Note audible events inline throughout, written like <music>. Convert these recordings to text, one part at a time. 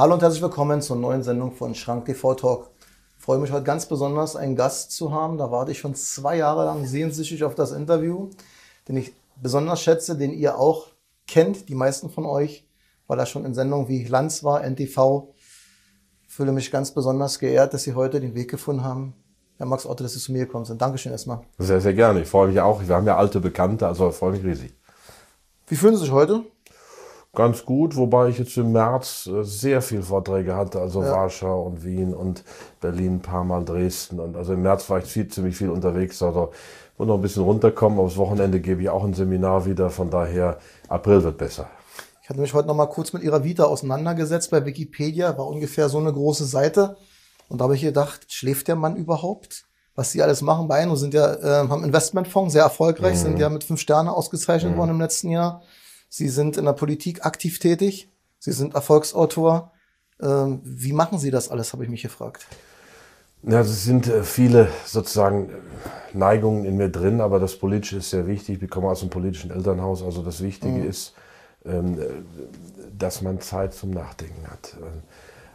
Hallo und herzlich willkommen zur neuen Sendung von Schrank TV Talk. Ich freue mich heute ganz besonders, einen Gast zu haben. Da warte ich schon zwei Jahre lang sehnsüchtig auf das Interview, den ich besonders schätze, den ihr auch kennt, die meisten von euch, weil er schon in Sendungen wie Lanz war, NTV. Ich fühle mich ganz besonders geehrt, dass Sie heute den Weg gefunden haben. Herr Max Otto, dass Sie zu mir gekommen sind. Dankeschön erstmal. Sehr, sehr gerne. Ich freue mich auch. Wir haben ja alte Bekannte, also ich freue mich riesig. Wie fühlen Sie sich heute? Ganz gut, wobei ich jetzt im März äh, sehr viel Vorträge hatte, also ja. Warschau und Wien und Berlin, ein paar Mal Dresden. Und also im März war ich viel, ziemlich viel unterwegs, also muss noch ein bisschen runterkommen. Aber das Wochenende gebe ich auch ein Seminar wieder, von daher April wird besser. Ich hatte mich heute noch mal kurz mit Ihrer Vita auseinandergesetzt bei Wikipedia, war ungefähr so eine große Seite. Und da habe ich gedacht, schläft der Mann überhaupt? Was sie alles machen bei Ihnen, sind ja, äh, haben Investmentfonds, sehr erfolgreich, mhm. sind ja mit fünf Sterne ausgezeichnet mhm. worden im letzten Jahr. Sie sind in der Politik aktiv tätig. Sie sind Erfolgsautor. Ähm, wie machen Sie das alles, habe ich mich gefragt. Ja, es sind äh, viele sozusagen Neigungen in mir drin, aber das Politische ist sehr wichtig. Ich komme aus einem politischen Elternhaus. Also das Wichtige mhm. ist, ähm, dass man Zeit zum Nachdenken hat.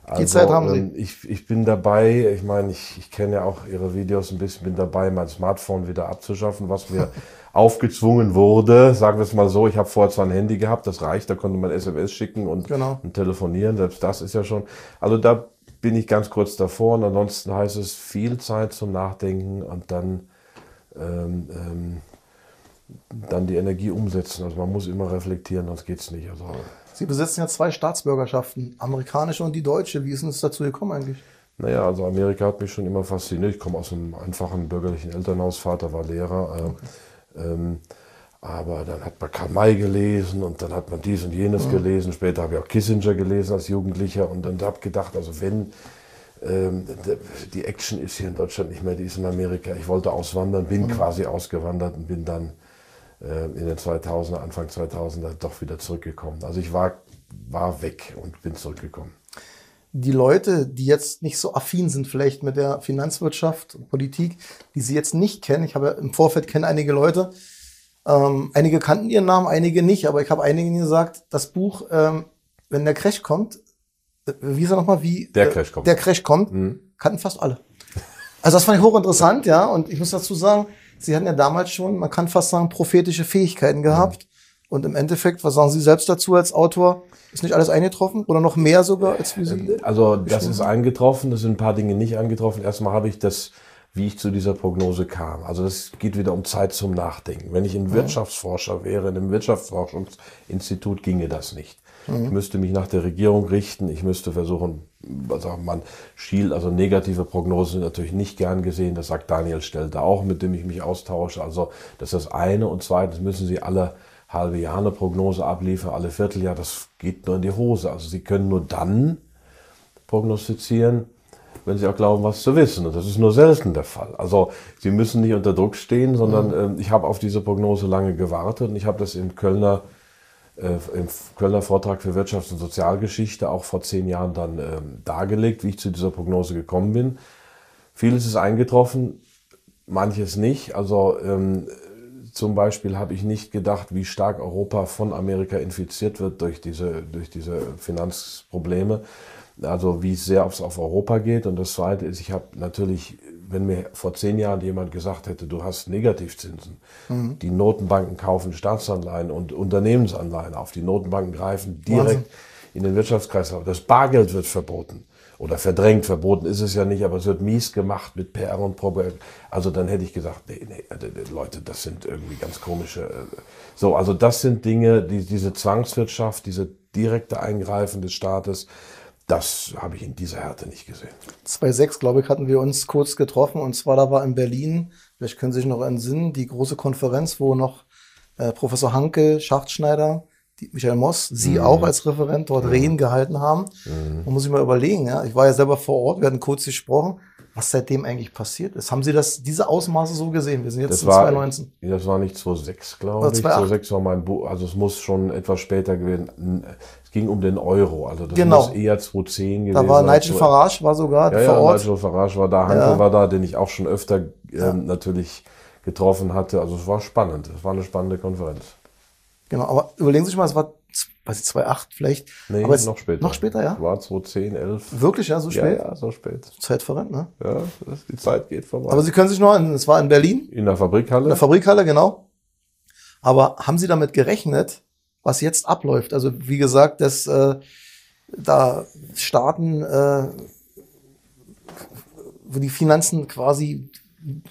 Also, Die Zeit haben Sie. Ähm, ich, ich bin dabei, ich meine, ich, ich kenne ja auch Ihre Videos ein bisschen, bin dabei, mein Smartphone wieder abzuschaffen, was mir <laughs> aufgezwungen wurde, sagen wir es mal so, ich habe vorher zwar ein Handy gehabt, das reicht, da konnte man SMS schicken und, genau. und telefonieren, selbst das ist ja schon, also da bin ich ganz kurz davor und ansonsten heißt es viel Zeit zum Nachdenken und dann, ähm, ähm, dann die Energie umsetzen. Also man muss immer reflektieren, sonst geht's nicht. Also, Sie besitzen ja zwei Staatsbürgerschaften, amerikanische und die deutsche. Wie ist denn es dazu gekommen eigentlich? Naja, also Amerika hat mich schon immer fasziniert. Ich komme aus einem einfachen bürgerlichen Elternhaus, Vater war Lehrer. Äh, okay. Ähm, aber dann hat man Karl May gelesen und dann hat man dies und jenes mhm. gelesen. Später habe ich auch Kissinger gelesen als Jugendlicher und dann habe ich gedacht, also wenn ähm, die Action ist hier in Deutschland nicht mehr, die ist in Amerika. Ich wollte auswandern, bin mhm. quasi ausgewandert und bin dann in den 2000er, Anfang 2000er doch wieder zurückgekommen. Also ich war, war weg und bin zurückgekommen. Die Leute, die jetzt nicht so affin sind vielleicht mit der Finanzwirtschaft und Politik, die sie jetzt nicht kennen, ich habe im Vorfeld kenne einige Leute, ähm, einige kannten ihren Namen, einige nicht, aber ich habe einigen gesagt, das Buch, ähm, wenn der Crash kommt, äh, wie ist er nochmal, wie der Crash kommt, der Crash kommt, mhm. kannten fast alle. Also das fand ich hochinteressant, ja, und ich muss dazu sagen, Sie hatten ja damals schon, man kann fast sagen, prophetische Fähigkeiten gehabt. Und im Endeffekt, was sagen Sie selbst dazu als Autor? Ist nicht alles eingetroffen oder noch mehr sogar als wie Sie? Also das ist eingetroffen, das sind ein paar Dinge nicht eingetroffen. Erstmal habe ich das, wie ich zu dieser Prognose kam. Also das geht wieder um Zeit zum Nachdenken. Wenn ich ein Wirtschaftsforscher wäre, in einem Wirtschaftsforschungsinstitut ginge das nicht. Mhm. Ich müsste mich nach der Regierung richten. Ich müsste versuchen, also man schielt, also negative Prognosen sind natürlich nicht gern gesehen. Das sagt Daniel Stelter auch, mit dem ich mich austausche. Also das ist das eine. Und zweitens müssen Sie alle halbe Jahr eine Prognose abliefern, alle Vierteljahr. Das geht nur in die Hose. Also Sie können nur dann prognostizieren, wenn Sie auch glauben, was zu wissen. Und das ist nur selten der Fall. Also Sie müssen nicht unter Druck stehen, sondern mhm. äh, ich habe auf diese Prognose lange gewartet und ich habe das im Kölner im Kölner Vortrag für Wirtschafts- und Sozialgeschichte auch vor zehn Jahren dann ähm, dargelegt, wie ich zu dieser Prognose gekommen bin. Vieles ist eingetroffen, manches nicht. Also ähm, zum Beispiel habe ich nicht gedacht, wie stark Europa von Amerika infiziert wird durch diese, durch diese Finanzprobleme. Also wie sehr es auf Europa geht. Und das Zweite ist, ich habe natürlich wenn mir vor zehn Jahren jemand gesagt hätte, du hast Negativzinsen, mhm. die Notenbanken kaufen Staatsanleihen und Unternehmensanleihen auf, die Notenbanken greifen direkt Wahnsinn. in den Wirtschaftskreislauf. Das Bargeld wird verboten oder verdrängt, verboten ist es ja nicht, aber es wird mies gemacht mit PR und Probe. Also dann hätte ich gesagt, nee, nee, Leute, das sind irgendwie ganz komische. Äh, so, also das sind Dinge, die, diese Zwangswirtschaft, diese direkte Eingreifen des Staates, das habe ich in dieser Härte nicht gesehen. 2006, glaube ich, hatten wir uns kurz getroffen und zwar da war in Berlin, vielleicht können Sie sich noch entsinnen, die große Konferenz, wo noch äh, Professor Hanke, Schachtschneider, die Michael Moss, Sie mhm. auch als Referent dort mhm. Reden gehalten haben. Mhm. Man muss sich mal überlegen, ja. Ich war ja selber vor Ort, wir hatten kurz gesprochen, was seitdem eigentlich passiert ist. Haben Sie das, diese Ausmaße so gesehen? Wir sind jetzt das in 2019. Das war nicht 2006, glaube ich. 2006 war mein Buch, also es muss schon etwas später gewesen ging um den Euro. Also das genau. muss eher 2010 gewesen Da war Nigel Farage war sogar ja, vor ja, Ort. Nigel Farage war da, Hanke ja. war da, den ich auch schon öfter ähm, natürlich getroffen hatte. Also es war spannend. Es war eine spannende Konferenz. Genau, aber überlegen Sie sich mal, es war weiß ich, 2,8 vielleicht. Nee, Aber noch später. Noch später, ja? War 2010, 11. Wirklich, ja, so Ja, spät? ja, so spät. Zeit verrennt, ne? Ja, das, die Zeit geht vorbei. Aber Sie können sich noch es war in Berlin, in der Fabrikhalle? in der Fabrikhalle, genau. Aber haben Sie damit gerechnet, was jetzt abläuft? Also wie gesagt, dass äh, da Staaten, äh, wo die Finanzen quasi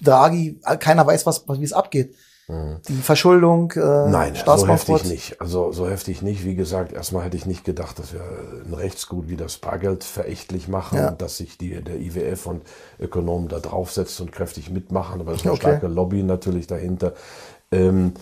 Draghi, keiner weiß, was, wie es abgeht. Die Verschuldung, äh, Mhm. Nein, so heftig nicht. Also so heftig nicht. Wie gesagt, erstmal hätte ich nicht gedacht, dass wir ein Rechtsgut wie das Bargeld verächtlich machen Ja. und dass sich die, der IWF und Ökonomen da draufsetzt und kräftig mitmachen. Aber es ist eine Okay. starke Lobby natürlich dahinter. Ähm,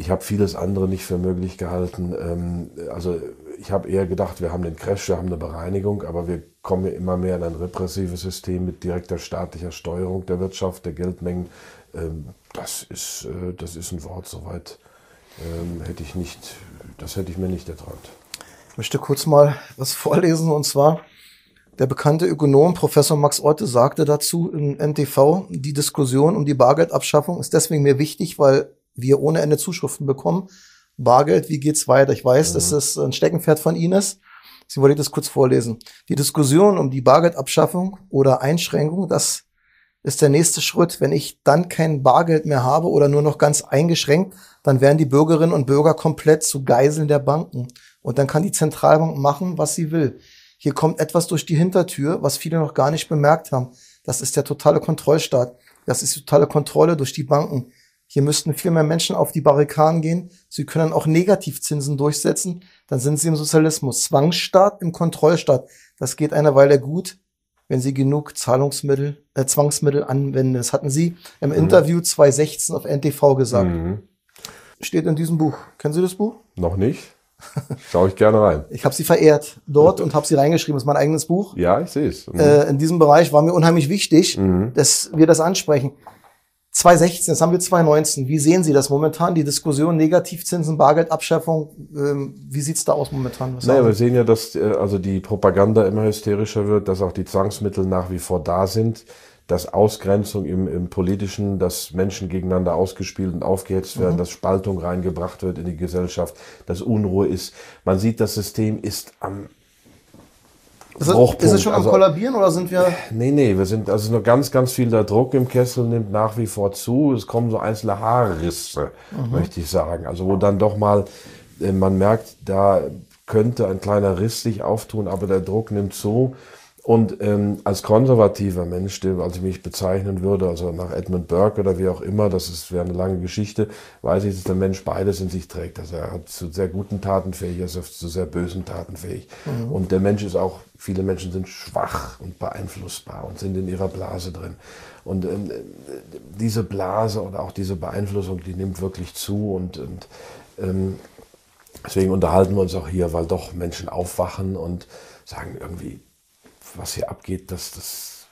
ich habe vieles andere nicht für möglich gehalten. Ähm, also ich habe eher gedacht, wir haben den Crash, wir haben eine Bereinigung, aber wir kommen immer mehr in ein repressives System mit direkter staatlicher Steuerung der Wirtschaft, der Geldmengen. Ähm, das, ist, äh, das ist ein Wort, soweit ähm, hätte ich nicht, das hätte ich mir nicht erträumt. Ich möchte kurz mal was vorlesen und zwar der bekannte Ökonom Professor Max Otte sagte dazu im NTV, die Diskussion um die Bargeldabschaffung ist deswegen mir wichtig, weil wir ohne Ende Zuschriften bekommen. Bargeld, wie geht's weiter? Ich weiß, dass das ein Steckenpferd von Ihnen ist. Sie wollte ich das kurz vorlesen. Die Diskussion um die Bargeldabschaffung oder Einschränkung, das ist der nächste Schritt. Wenn ich dann kein Bargeld mehr habe oder nur noch ganz eingeschränkt, dann werden die Bürgerinnen und Bürger komplett zu Geiseln der Banken. Und dann kann die Zentralbank machen, was sie will. Hier kommt etwas durch die Hintertür, was viele noch gar nicht bemerkt haben. Das ist der totale Kontrollstaat. Das ist die totale Kontrolle durch die Banken. Hier müssten viel mehr Menschen auf die Barrikaden gehen. Sie können auch Negativzinsen durchsetzen. Dann sind sie im Sozialismus. Zwangsstaat im Kontrollstaat. Das geht eine Weile gut, wenn sie genug Zahlungsmittel, äh, Zwangsmittel anwenden. Das hatten sie im Interview 2016 auf NTV gesagt. Mhm. Steht in diesem Buch. Kennen Sie das Buch? Noch nicht? Schaue ich gerne rein. <laughs> Ich habe sie verehrt dort und habe sie reingeschrieben. Das ist mein eigenes Buch. Ja, ich sehe es. Mhm. Äh, in diesem Bereich war mir unheimlich wichtig, Mhm. dass wir das ansprechen. 2016, jetzt haben wir 2019. Wie sehen Sie das momentan? Die Diskussion Negativzinsen, Bargeldabschaffung. Ähm, wie sieht's da aus momentan? Was Naja, wir sehen ja, dass äh, also die Propaganda immer hysterischer wird, dass auch die Zwangsmittel nach wie vor da sind, dass Ausgrenzung im, im Politischen, dass Menschen gegeneinander ausgespielt und aufgehetzt werden, dass Spaltung reingebracht wird in die Gesellschaft, dass Unruhe ist. Man sieht, das System ist am ist, es, Bruchpunkt, ist es schon am also- Kollabieren oder sind wir? <laughs> Nee, nee, wir sind, also noch ganz, ganz viel der Druck im Kessel nimmt nach wie vor zu. Es kommen so einzelne Haarrisse, möchte ich sagen. Also wo dann doch mal, äh, man merkt, da könnte ein kleiner Riss sich auftun, aber der Druck nimmt zu. Und ähm, als konservativer Mensch, der, als ich mich bezeichnen würde, also nach Edmund Burke oder wie auch immer, das ist wäre eine lange Geschichte, weiß ich, dass der Mensch beides in sich trägt. Also er hat zu sehr guten Taten fähig, er ist zu sehr bösen Taten fähig. Und der Mensch ist auch, viele Menschen sind schwach und beeinflussbar und sind in ihrer Blase drin. Und ähm, diese Blase oder auch diese Beeinflussung, die nimmt wirklich zu und, und ähm, deswegen unterhalten wir uns auch hier, weil doch Menschen aufwachen und sagen irgendwie, was hier abgeht, das, das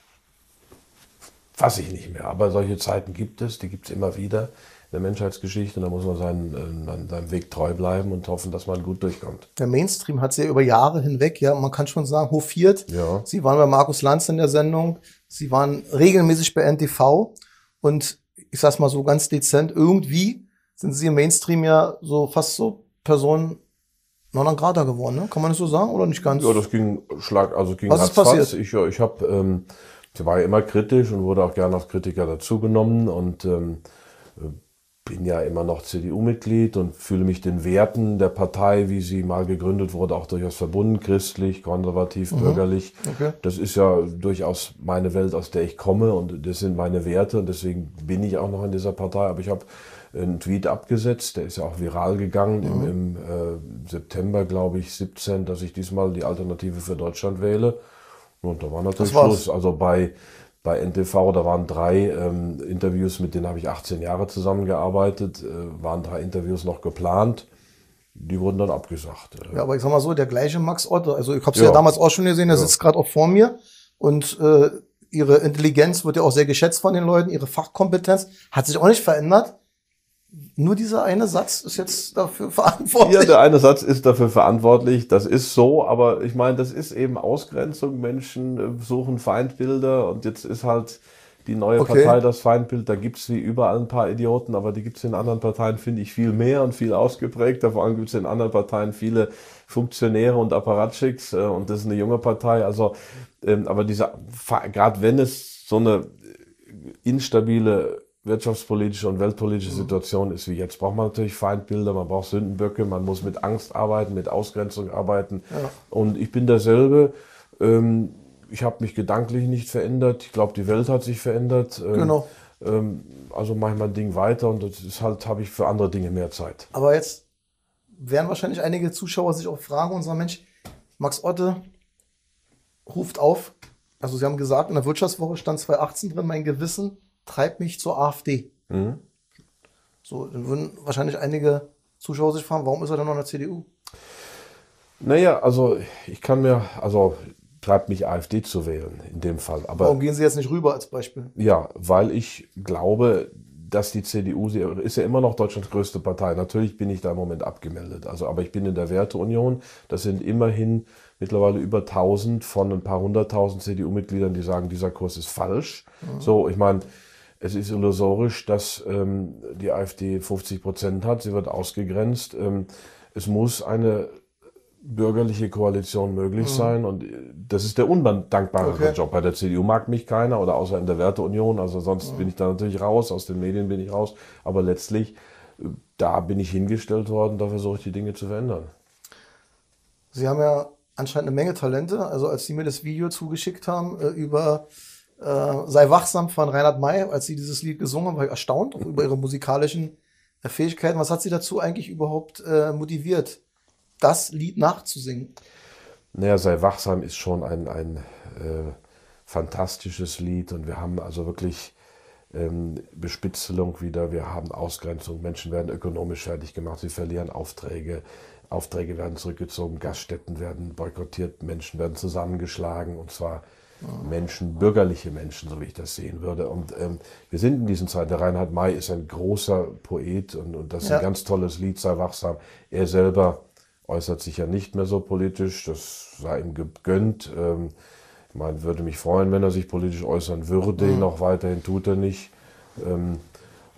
fasse ich nicht mehr. Aber solche Zeiten gibt es, die gibt es immer wieder der Menschheitsgeschichte. Und da muss man seinen, äh, seinem Weg treu bleiben und hoffen, dass man gut durchkommt. Der Mainstream hat sie ja über Jahre hinweg, ja, man kann schon sagen, hofiert. Ja. Sie waren bei Markus Lanz in der Sendung. Sie waren regelmäßig bei NTV. Und ich sag's mal so ganz dezent, irgendwie sind sie im Mainstream ja so fast so Personen non grata geworden, ne? Kann man das so sagen oder nicht ganz? Ja, das ging Schlag, also ging Was ist passiert? Ich, ja, ich habe, ähm, ich war ja immer kritisch und wurde auch gerne als Kritiker dazugenommen und ähm, äh, bin ja immer noch CDU-Mitglied und fühle mich den Werten der Partei, wie sie mal gegründet wurde, auch durchaus verbunden, christlich, konservativ, bürgerlich. Mhm. Okay. Das ist ja durchaus meine Welt, aus der ich komme und das sind meine Werte und deswegen bin ich auch noch in dieser Partei. Aber ich habe einen Tweet abgesetzt, der ist ja auch viral gegangen im, im äh, September, glaube ich, 17, dass ich diesmal die Alternative für Deutschland wähle. Und da war natürlich. Schluss. Also bei, bei NTV, da waren drei ähm, Interviews, mit denen habe ich 18 Jahre zusammengearbeitet, äh, waren drei Interviews noch geplant. Die wurden dann abgesagt. Ja, aber ich sag mal so, der gleiche Max Otto, also ich habe sie ja. Ja. damals auch schon gesehen, der sitzt gerade auch vor mir und äh, ihre Intelligenz wird ja auch sehr geschätzt von den Leuten, ihre Fachkompetenz hat sich auch nicht verändert. Nur dieser eine Satz ist jetzt dafür <laughs> verantwortlich. Ja, der eine Satz ist dafür verantwortlich, das ist so, aber ich meine, das ist eben Ausgrenzung. Menschen äh, suchen Feindbilder und jetzt ist halt die neue Okay. Partei das Feindbild. Da gibt's wie überall ein paar Idioten, aber die gibt's in anderen Parteien, finde ich, viel mehr und viel ausgeprägter. Vor allem gibt's in anderen Parteien viele Funktionäre und Apparatschicks äh, und das ist eine junge Partei. Also, ähm, aber dieser, gerade wenn es so eine instabile wirtschaftspolitische und weltpolitische Situation ist wie jetzt, braucht man natürlich Feindbilder, man braucht Sündenböcke, man muss mit Angst arbeiten, mit Ausgrenzung arbeiten. Und ich bin derselbe. Ähm, ich habe mich gedanklich nicht verändert. Ich glaube, die Welt hat sich verändert. Ähm, Genau. Ähm, also mache ich mein Ding weiter und das ist halt, habe ich für andere Dinge mehr Zeit. Aber jetzt werden wahrscheinlich einige Zuschauer sich auch fragen und sagen, Mensch, Max Otte ruft auf. Also Sie haben gesagt, in der Wirtschaftswoche stand 2018 drin, mein Gewissen treibt mich zur AfD. Mhm. So, dann würden wahrscheinlich einige Zuschauer sich fragen, warum ist er dann noch in der CDU? Naja, also ich kann mir, also treibt mich AfD zu wählen in dem Fall. Aber Warum gehen Sie jetzt nicht rüber als Beispiel? Ja, weil ich glaube, dass die CDU, sie ist ja immer noch Deutschlands größte Partei. Natürlich bin ich da im Moment abgemeldet. Also, aber ich bin in der Werteunion. Das sind immerhin mittlerweile über 1000 von ein paar hunderttausend CDU-Mitgliedern, die sagen, dieser Kurs ist falsch. So, ich meine, es ist illusorisch, dass ähm, die AfD 50 Prozent hat. Sie wird ausgegrenzt. Ähm, es muss eine bürgerliche Koalition möglich sein und äh, das ist der undankbare Okay. Job. Bei der CDU mag mich keiner oder außer in der Werteunion, also sonst bin ich da natürlich raus, aus den Medien bin ich raus, aber letztlich, äh, da bin ich hingestellt worden, da versuche ich die Dinge zu verändern. Sie haben ja anscheinend eine Menge Talente. Also als Sie mir das Video zugeschickt haben äh, über äh, Sei wachsam von Reinhard May, als Sie dieses Lied gesungen haben, war ich erstaunt über Ihre musikalischen äh, Fähigkeiten. Was hat Sie dazu eigentlich überhaupt äh, motiviert, das Lied nachzusingen? Naja, sei wachsam ist schon ein, ein äh, fantastisches Lied und wir haben also wirklich ähm, Bespitzelung wieder, wir haben Ausgrenzung, Menschen werden ökonomisch fertig gemacht, sie verlieren Aufträge, Aufträge werden zurückgezogen, Gaststätten werden boykottiert, Menschen werden zusammengeschlagen. Und zwar Menschen, bürgerliche Menschen, so wie ich das sehen würde. Und ähm, wir sind in diesen Zeiten, der Reinhard May ist ein großer Poet und, und das ist Ja. ein ganz tolles Lied, sei wachsam. Er selber äußert sich ja nicht mehr so politisch, das sei ihm gegönnt. Ähm, ich meine, würde mich freuen, wenn er sich politisch äußern würde, noch weiterhin tut er nicht. Ähm,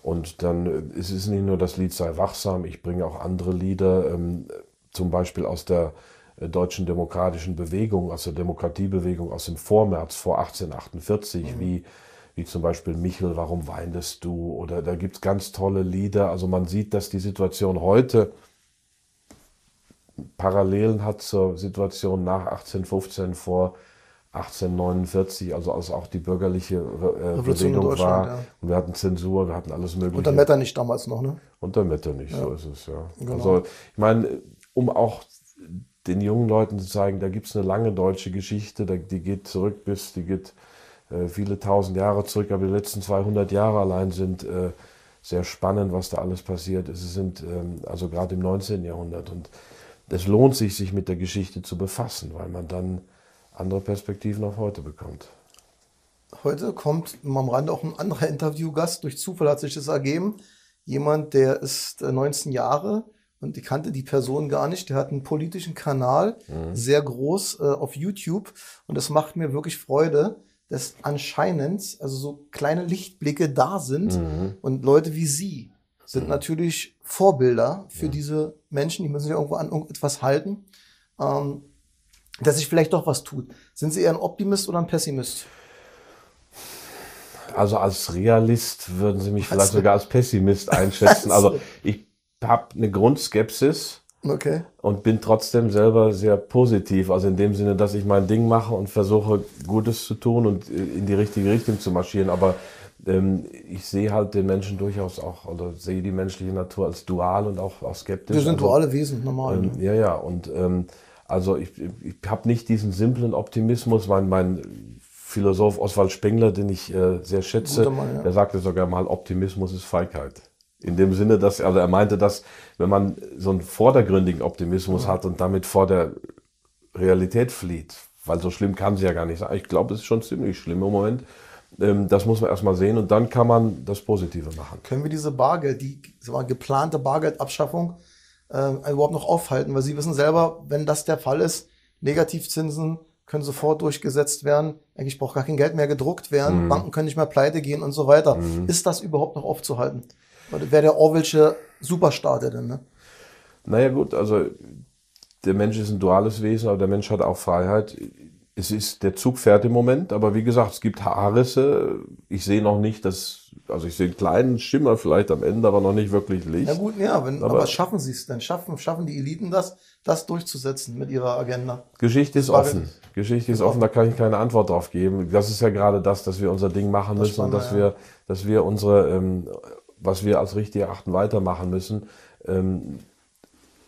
und dann äh, es ist nicht nur das Lied sei wachsam, ich bringe auch andere Lieder, ähm, zum Beispiel aus der deutschen demokratischen Bewegung, aus der Demokratiebewegung aus dem Vormärz vor 1848, wie, wie zum Beispiel Michel, warum weintest du? Oder da gibt's ganz tolle Lieder. Also man sieht, dass die Situation heute Parallelen hat zur Situation nach 1815 vor 1849, also als auch die bürgerliche äh, Revolution Bewegung war. ja. Und wir hatten Zensur, wir hatten alles Mögliche. Unter Metternich damals noch, ne? Unter Metternich, so ist es, ja. Genau. Also, ich meine, um auch den jungen Leuten zu zeigen, da gibt's eine lange deutsche Geschichte, die geht zurück bis, die geht äh, viele tausend Jahre zurück, aber die letzten 200 Jahre allein sind äh, sehr spannend, was da alles passiert ist. Es sind ähm, also gerade im 19. Jahrhundert und es lohnt sich, sich mit der Geschichte zu befassen, weil man dann andere Perspektiven auf heute bekommt. Heute kommt am Rande auch ein anderer Interviewgast. Durch Zufall hat sich das ergeben. Jemand, der ist äh, 19 Jahre und ich kannte die Person gar nicht. Der hat einen politischen Kanal, sehr groß äh, auf YouTube. Und es macht mir wirklich Freude, dass anscheinend also so kleine Lichtblicke da sind. Und Leute wie Sie sind natürlich Vorbilder für diese Menschen. Die müssen sich irgendwo an irgendetwas halten. Ähm, dass sich vielleicht doch was tut. Sind Sie eher ein Optimist oder ein Pessimist? Also als Realist würden Sie mich vielleicht sogar als Pessimist einschätzen. <laughs> Also ich habe eine Grundskepsis Okay. und bin trotzdem selber sehr positiv. Also in dem Sinne, dass ich mein Ding mache und versuche Gutes zu tun und in die richtige Richtung zu marschieren. Aber ähm, ich sehe halt den Menschen durchaus auch oder sehe die menschliche Natur als dual und auch, auch skeptisch. Wir sind also, duale Wesen, normal. ähm, ja, ja, und ähm, also ich, ich habe nicht diesen simplen Optimismus. Mein, mein Philosoph Oswald Spengler, den ich äh, sehr schätze, Mann, ja. der sagte sogar mal, Optimismus ist Feigheit. In dem Sinne, dass, also er meinte, dass wenn man so einen vordergründigen Optimismus hat und damit vor der Realität flieht, weil so schlimm kann sie ja gar nicht sein. Ich glaube, es ist schon ziemlich schlimm im Moment. Ähm, das muss man erstmal sehen und dann kann man das Positive machen. Können wir diese Bargeld, die mal, geplante Bargeldabschaffung äh, überhaupt noch aufhalten? Weil Sie wissen selber, wenn das der Fall ist, Negativzinsen, können sofort durchgesetzt werden. Eigentlich braucht gar kein Geld mehr gedruckt werden. Mhm. Banken können nicht mehr pleite gehen und so weiter. Mhm. Ist das überhaupt noch aufzuhalten? Wäre der Orwellsche Superstaat denn, ne? Naja, gut, also der Mensch ist ein duales Wesen, aber der Mensch hat auch Freiheit. Es ist, der Zug fährt im Moment, aber wie gesagt, es gibt Haarrisse. Ich sehe noch nicht, dass, also ich sehe einen kleinen Schimmer vielleicht am Ende, aber noch nicht wirklich Licht. Ja gut, ja, wenn, aber, aber schaffen sie es denn? Schaffen, schaffen die Eliten das, das durchzusetzen mit ihrer Agenda? Geschichte ist offen. Geschichte ist offen, da kann ich keine Antwort drauf geben. Das ist ja gerade das, dass wir unser Ding machen müssen spannend, und dass ja. wir, dass wir unsere, ähm, was wir als richtig erachten, weitermachen müssen, ähm,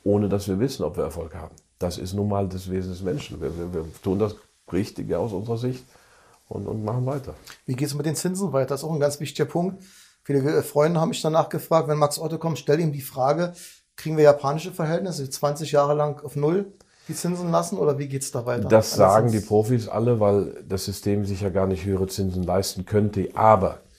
ohne dass wir wissen, ob wir Erfolg haben. Das ist nun mal das Wesen des Menschen. Wir, wir, wir tun das Richtige aus unserer Sicht und, und machen weiter. Wie geht es mit den Zinsen weiter? Das ist auch ein ganz wichtiger Punkt. Viele Freunde haben mich danach gefragt, wenn Max Otto kommt, stell ihm die Frage, kriegen wir japanische Verhältnisse 20 Jahre lang auf Null die Zinsen lassen oder wie geht es da weiter? Das sagen die Profis alle, weil das System sich ja gar nicht höhere Zinsen leisten könnte. Aber äh,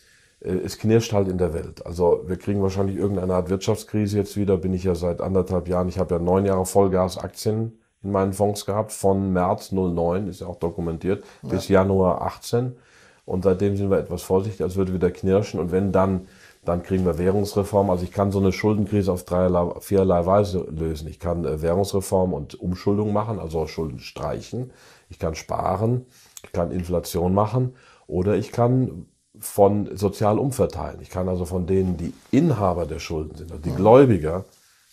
es knirscht halt in der Welt. Also wir kriegen wahrscheinlich irgendeine Art Wirtschaftskrise jetzt wieder. Bin ich ja seit anderthalb Jahren. Ich habe ja neun Jahre Vollgasaktien in meinen Fonds gehabt, von März 09, ist ja auch dokumentiert, ja. bis Januar 18. Und seitdem sind wir etwas vorsichtig, als würde wieder knirschen. Und wenn dann, dann kriegen wir Währungsreform. Also ich kann so eine Schuldenkrise auf dreierlei, viererlei Weise lösen. Ich kann äh, Währungsreform und Umschuldung machen, also Schulden streichen. Ich kann sparen. Ich kann Inflation machen. Oder ich kann von sozial umverteilen. Ich kann also von denen, die Inhaber der Schulden sind, also die Gläubiger,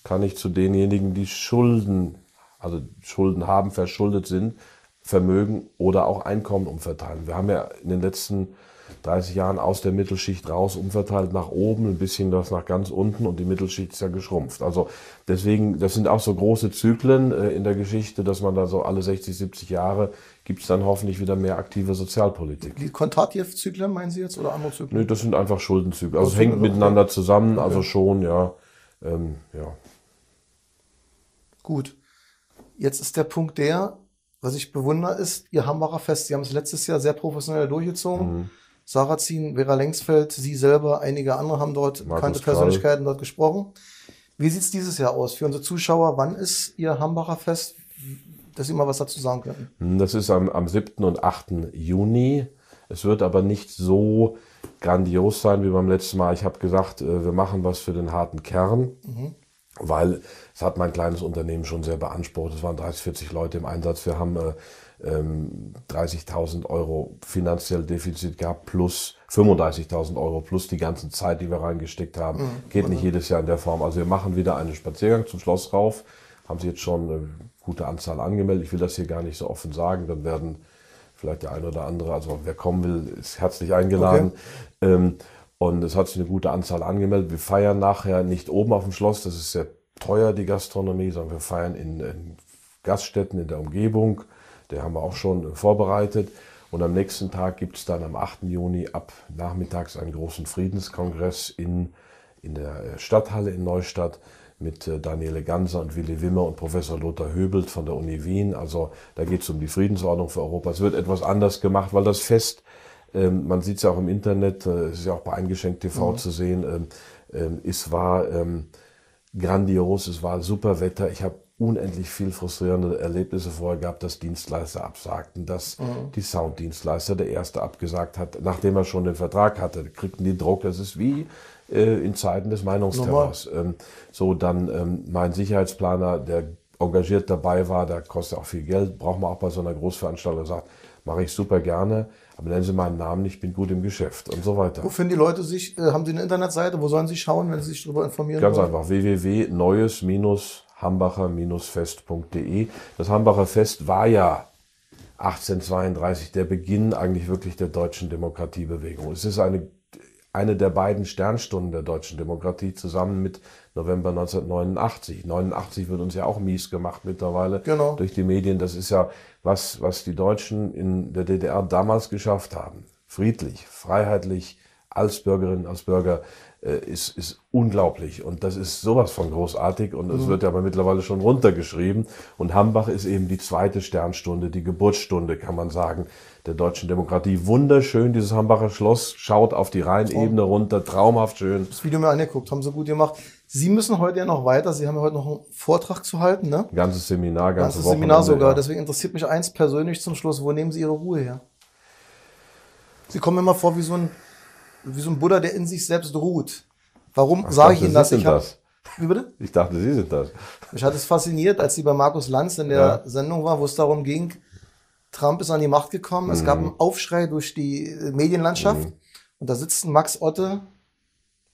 kann ich zu denjenigen, die Schulden also Schulden haben, verschuldet sind, Vermögen oder auch Einkommen umverteilen. Wir haben ja in den letzten 30 Jahren aus der Mittelschicht raus umverteilt nach oben, ein bisschen was nach ganz unten und die Mittelschicht ist ja geschrumpft. Also deswegen, das sind auch so große Zyklen äh, in der Geschichte, dass man da so alle 60, 70 Jahre gibt es dann hoffentlich wieder mehr aktive Sozialpolitik. Die Kontatjew-Zyklen meinen Sie jetzt oder andere Zyklen? Nö, das sind einfach Schuldenzyklen. Also es hängt okay. miteinander zusammen, okay. also schon, ja. Ähm, ja. Gut. Jetzt ist der Punkt der, was ich bewundere, ist Ihr Hambacher Fest. Sie haben es letztes Jahr sehr professionell durchgezogen. Mhm. Sarrazin, Vera Lengsfeld, Sie selber, einige andere haben dort Markus bekannte Persönlichkeiten dort gesprochen. Wie sieht es dieses Jahr aus für unsere Zuschauer? Wann ist Ihr Hambacher Fest, dass Sie mal was dazu sagen können? Hm, das ist am, am 7. und 8. Juni. Es wird aber nicht so grandios sein wie beim letzten Mal. Ich habe gesagt, äh, wir machen was für den harten Kern. Mhm weil es hat mein kleines Unternehmen schon sehr beansprucht. Es waren 30, 40 Leute im Einsatz. Wir haben äh, ähm, 30.000 Euro finanziell Defizit gehabt plus 35.000 Euro plus die ganze Zeit, die wir reingesteckt haben. Mhm. Geht nicht jedes Jahr in der Form. Also wir machen wieder einen Spaziergang zum Schloss rauf. Haben Sie jetzt schon eine gute Anzahl angemeldet. Ich will das hier gar nicht so offen sagen. Dann werden vielleicht der eine oder andere, also wer kommen will, ist herzlich eingeladen. Okay. Ähm, und es hat sich eine gute Anzahl angemeldet. Wir feiern nachher nicht oben auf dem Schloss, das ist sehr teuer, die Gastronomie, sondern wir feiern in, in Gaststätten in der Umgebung. Der haben wir auch schon vorbereitet. Und am nächsten Tag gibt es dann am 8. Juni ab nachmittags einen großen Friedenskongress in, in der Stadthalle in Neustadt mit äh, Daniele Ganser und Willi Wimmer und Professor Lothar Höbelt von der Uni Wien. Also da geht es um die Friedensordnung für Europa. Es wird etwas anders gemacht, weil das Fest ähm, man sieht es ja auch im Internet, äh, es ist ja auch bei Eingeschenkt TV mhm. zu sehen. Ähm, ähm, es war ähm, grandios, es war super Wetter. Ich habe unendlich viel frustrierende Erlebnisse vorher gehabt, dass Dienstleister absagten, dass mhm. die Sounddienstleister der erste abgesagt hat, nachdem er schon den Vertrag hatte, kriegten die Druck. Das ist wie äh, in Zeiten des Meinungsterrors. Ähm, so dann ähm, mein Sicherheitsplaner, der engagiert dabei war, der kostet auch viel Geld, braucht man auch bei so einer Großveranstaltung, sagt, mache ich super gerne aber nennen Sie meinen Namen, ich bin gut im Geschäft und so weiter. Wo finden die Leute sich? Äh, haben Sie eine Internetseite? Wo sollen sie schauen, wenn sie sich darüber informieren Ganz wollen? einfach www.neues-hambacher-fest.de. Das Hambacher Fest war ja 1832 der Beginn eigentlich wirklich der deutschen Demokratiebewegung. Es ist eine eine der beiden Sternstunden der deutschen Demokratie zusammen mit November 1989. 89 wird uns ja auch mies gemacht mittlerweile genau. durch die Medien. Das ist ja was, was die Deutschen in der DDR damals geschafft haben. Friedlich, freiheitlich, als Bürgerinnen, als Bürger ist, ist unglaublich. Und das ist sowas von großartig. Und es mhm. wird ja aber mittlerweile schon runtergeschrieben. Und Hambach ist eben die zweite Sternstunde, die Geburtsstunde, kann man sagen, der deutschen Demokratie. Wunderschön, dieses Hambacher Schloss, schaut auf die Rheinebene runter, traumhaft schön. Das Video mir angeguckt, haben sie gut gemacht. Sie müssen heute ja noch weiter. Sie haben ja heute noch einen Vortrag zu halten, ne? Ganzes Seminar, ganze ganzes Seminar sogar. Ja. Deswegen interessiert mich eins persönlich zum Schluss. Wo nehmen Sie Ihre Ruhe her? Sie kommen immer vor wie so ein, wie so ein Buddha, der in sich selbst ruht. Warum sage ich Ihnen das? Ich hab, das? Wie bitte? Ich dachte, Sie sind das. Mich hat es fasziniert, als Sie bei Markus Lanz in der ja. Sendung war, wo es darum ging, Trump ist an die Macht gekommen. Mhm. Es gab mhm. einen Aufschrei durch die Medienlandschaft. Mhm. Und da sitzt Max Otte.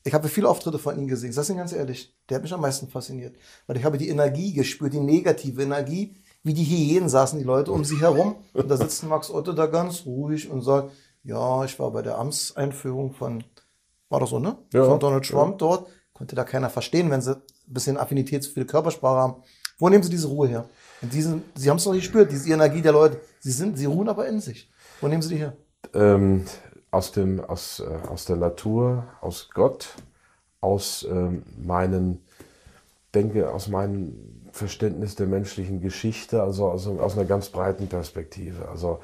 Ich habe viele Auftritte von ihm gesehen. Ich sage Ihnen ganz ehrlich, der hat mich am meisten fasziniert. Weil ich habe die Energie gespürt, die negative Energie. Wie die Hyänen saßen die Leute um sie herum. Und da sitzt Max Otte da ganz ruhig und sagt, ja, ich war bei der Amtseinführung von, war das so, ne? Ja, von Donald Trump ja. dort. Konnte da keiner verstehen, wenn sie ein bisschen Affinität für die Körpersprache haben. Wo nehmen Sie diese Ruhe her? Diesen, sie haben es doch gespürt, diese Energie der Leute. Sie sind, sie ruhen aber in sich. Wo nehmen Sie die her? Ähm, aus dem, aus, äh, aus der Natur, aus Gott, aus ähm, meinen, denke, aus meinem Verständnis der menschlichen Geschichte, also, also aus einer ganz breiten Perspektive. Also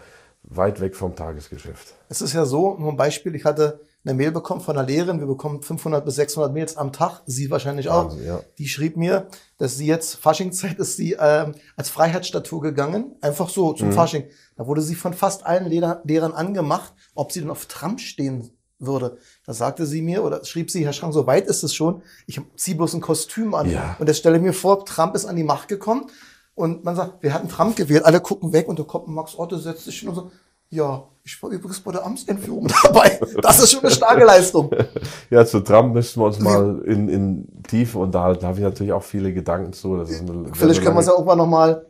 weit weg vom Tagesgeschäft. Es ist ja so, nur ein Beispiel, ich hatte eine Mail bekommen von einer Lehrerin, wir bekommen 500 bis 600 Mails am Tag, sie wahrscheinlich auch. Wahnsinn, ja. Die schrieb mir, dass sie jetzt, Faschingzeit ist sie ähm, als Freiheitsstatue gegangen, einfach so zum mhm. Fasching. Da wurde sie von fast allen Lehrer, Lehrern angemacht, ob sie denn auf Trump stehen würde. Da sagte sie mir, oder schrieb sie, Herr Schrank, so weit ist es schon, ich ziehe bloß ein Kostüm an. Ja. Und jetzt stelle ich mir vor, Trump ist an die Macht gekommen und man sagt, wir hatten Trump gewählt, alle gucken weg und da kommt Max Otto, setzt sich hin und so, ja, ich war übrigens bei der Amtsentführung <laughs> dabei. Das ist schon eine starke Leistung. ja, zu Trump müssten wir uns mal in, in Tiefe unterhalten. Da habe ich natürlich auch viele Gedanken zu. Das ist eine, Vielleicht können wir es ja auch mal nochmal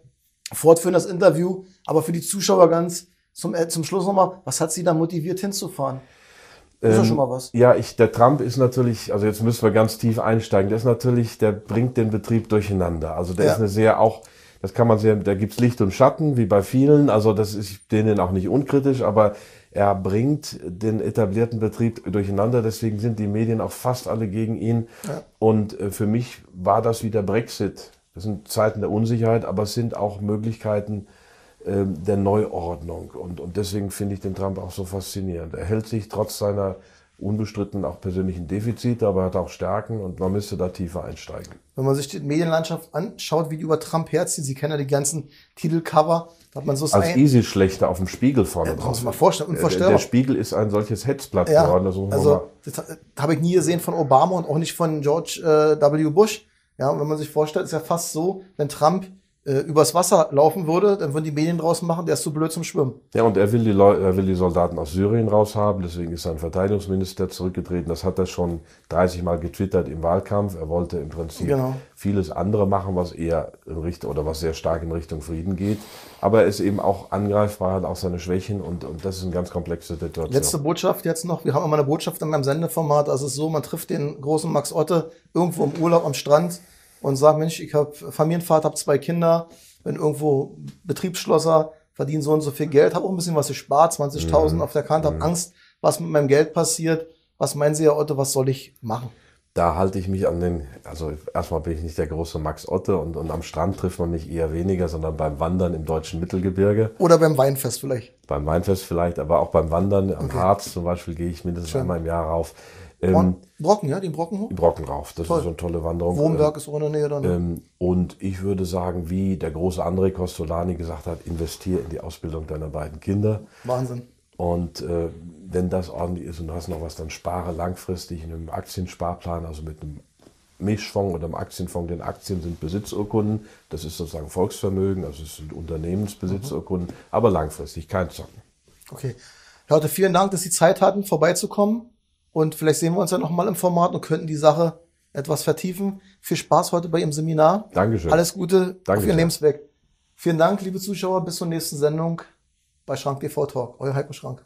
fortführen, das Interview. Aber für die Zuschauer ganz zum, äh, zum Schluss nochmal, was hat Sie da motiviert hinzufahren? Ist ähm, schon mal was? Ja, ich, der Trump ist natürlich, also jetzt müssen wir ganz tief einsteigen. Der ist natürlich, der bringt den Betrieb durcheinander. Also der ja. ist eine sehr auch das kann man sehr, da gibt's Licht und Schatten, wie bei vielen. Also das ist denen auch nicht unkritisch, aber er bringt den etablierten Betrieb durcheinander. Deswegen sind die Medien auch fast alle gegen ihn. Ja. Und äh, für mich war das wie der Brexit. Das sind Zeiten der Unsicherheit, aber es sind auch Möglichkeiten äh, der Neuordnung. Und, und deswegen finde ich den Trump auch so faszinierend. Er hält sich trotz seiner unbestritten auch persönlichen Defizite, aber er hat auch Stärken und man müsste da tiefer einsteigen. Wenn man sich die Medienlandschaft anschaut, wie die über Trump herziehen, Sie kennen ja die ganzen Titelcover, da hat man so Als Easy-Schlechter auf dem Spiegel vorne ja, drauf. Muss man vorstellen, unvorstellbar. Der, der Spiegel ist ein solches Hetzblatt ja, geworden. Also, also das habe ich nie gesehen von Obama und auch nicht von George äh, W. Bush. Ja, und wenn man sich vorstellt, ist ja fast so, wenn Trump äh, übers Wasser laufen würde, dann würden die Medien draußen machen, der ist zu blöd zum Schwimmen. Ja, und er will die, Leu er will die Soldaten aus Syrien raushaben, deswegen ist sein Verteidigungsminister zurückgetreten. Das hat er schon 30 Mal getwittert im Wahlkampf. Er wollte im Prinzip genau. vieles andere machen, was eher in Richtung oder was sehr stark in Richtung Frieden geht. Aber er ist eben auch angreifbar, hat auch seine Schwächen und, und das ist eine ganz komplexe Situation. Letzte Botschaft jetzt noch. Wir haben immer eine Botschaft in meinem Sendeformat. Also es ist so, man trifft den großen Max Otte irgendwo im Urlaub am Strand und sage, Mensch, ich habe Familienvater, habe zwei Kinder, bin irgendwo Betriebsschlosser, verdiene so und so viel Geld, habe auch ein bisschen was gespart, 20.000 mhm. auf der Kante, habe mhm. Angst, was mit meinem Geld passiert. Was meinen Sie, Herr Otto, was soll ich machen? Da halte ich mich an den, also erstmal bin ich nicht der große Max Otte und, und am Strand trifft man mich eher weniger, sondern beim Wandern im deutschen Mittelgebirge. Oder beim Weinfest vielleicht. Beim Weinfest vielleicht, aber auch beim Wandern am okay. Harz zum Beispiel gehe ich mindestens Schön. einmal im Jahr rauf. Ähm, Brocken, ja, den Brocken hoch? Die Brocken rauf, das Toll. ist so eine tolle Wanderung. Wohnberg ist auch in der Nähe dann. Ähm, und ich würde sagen, wie der große André Costolani gesagt hat, investiere in die Ausbildung deiner beiden Kinder. Wahnsinn. Und äh, wenn das ordentlich ist und du hast noch was, dann spare langfristig in einem Aktiensparplan, also mit einem Mischfonds oder einem Aktienfonds, denn Aktien sind Besitzurkunden, das ist sozusagen Volksvermögen, also es sind Unternehmensbesitzurkunden, mhm. aber langfristig, kein Zocken. Okay. Leute, vielen Dank, dass Sie Zeit hatten, vorbeizukommen. Und vielleicht sehen wir uns ja nochmal im Format und könnten die Sache etwas vertiefen. Viel Spaß heute bei Ihrem Seminar. Dankeschön. Alles Gute Dankeschön. auf Ihren Lebensweg. Vielen Dank, liebe Zuschauer. Bis zur nächsten Sendung bei Schrank TV Talk. Euer Heiko Schrank.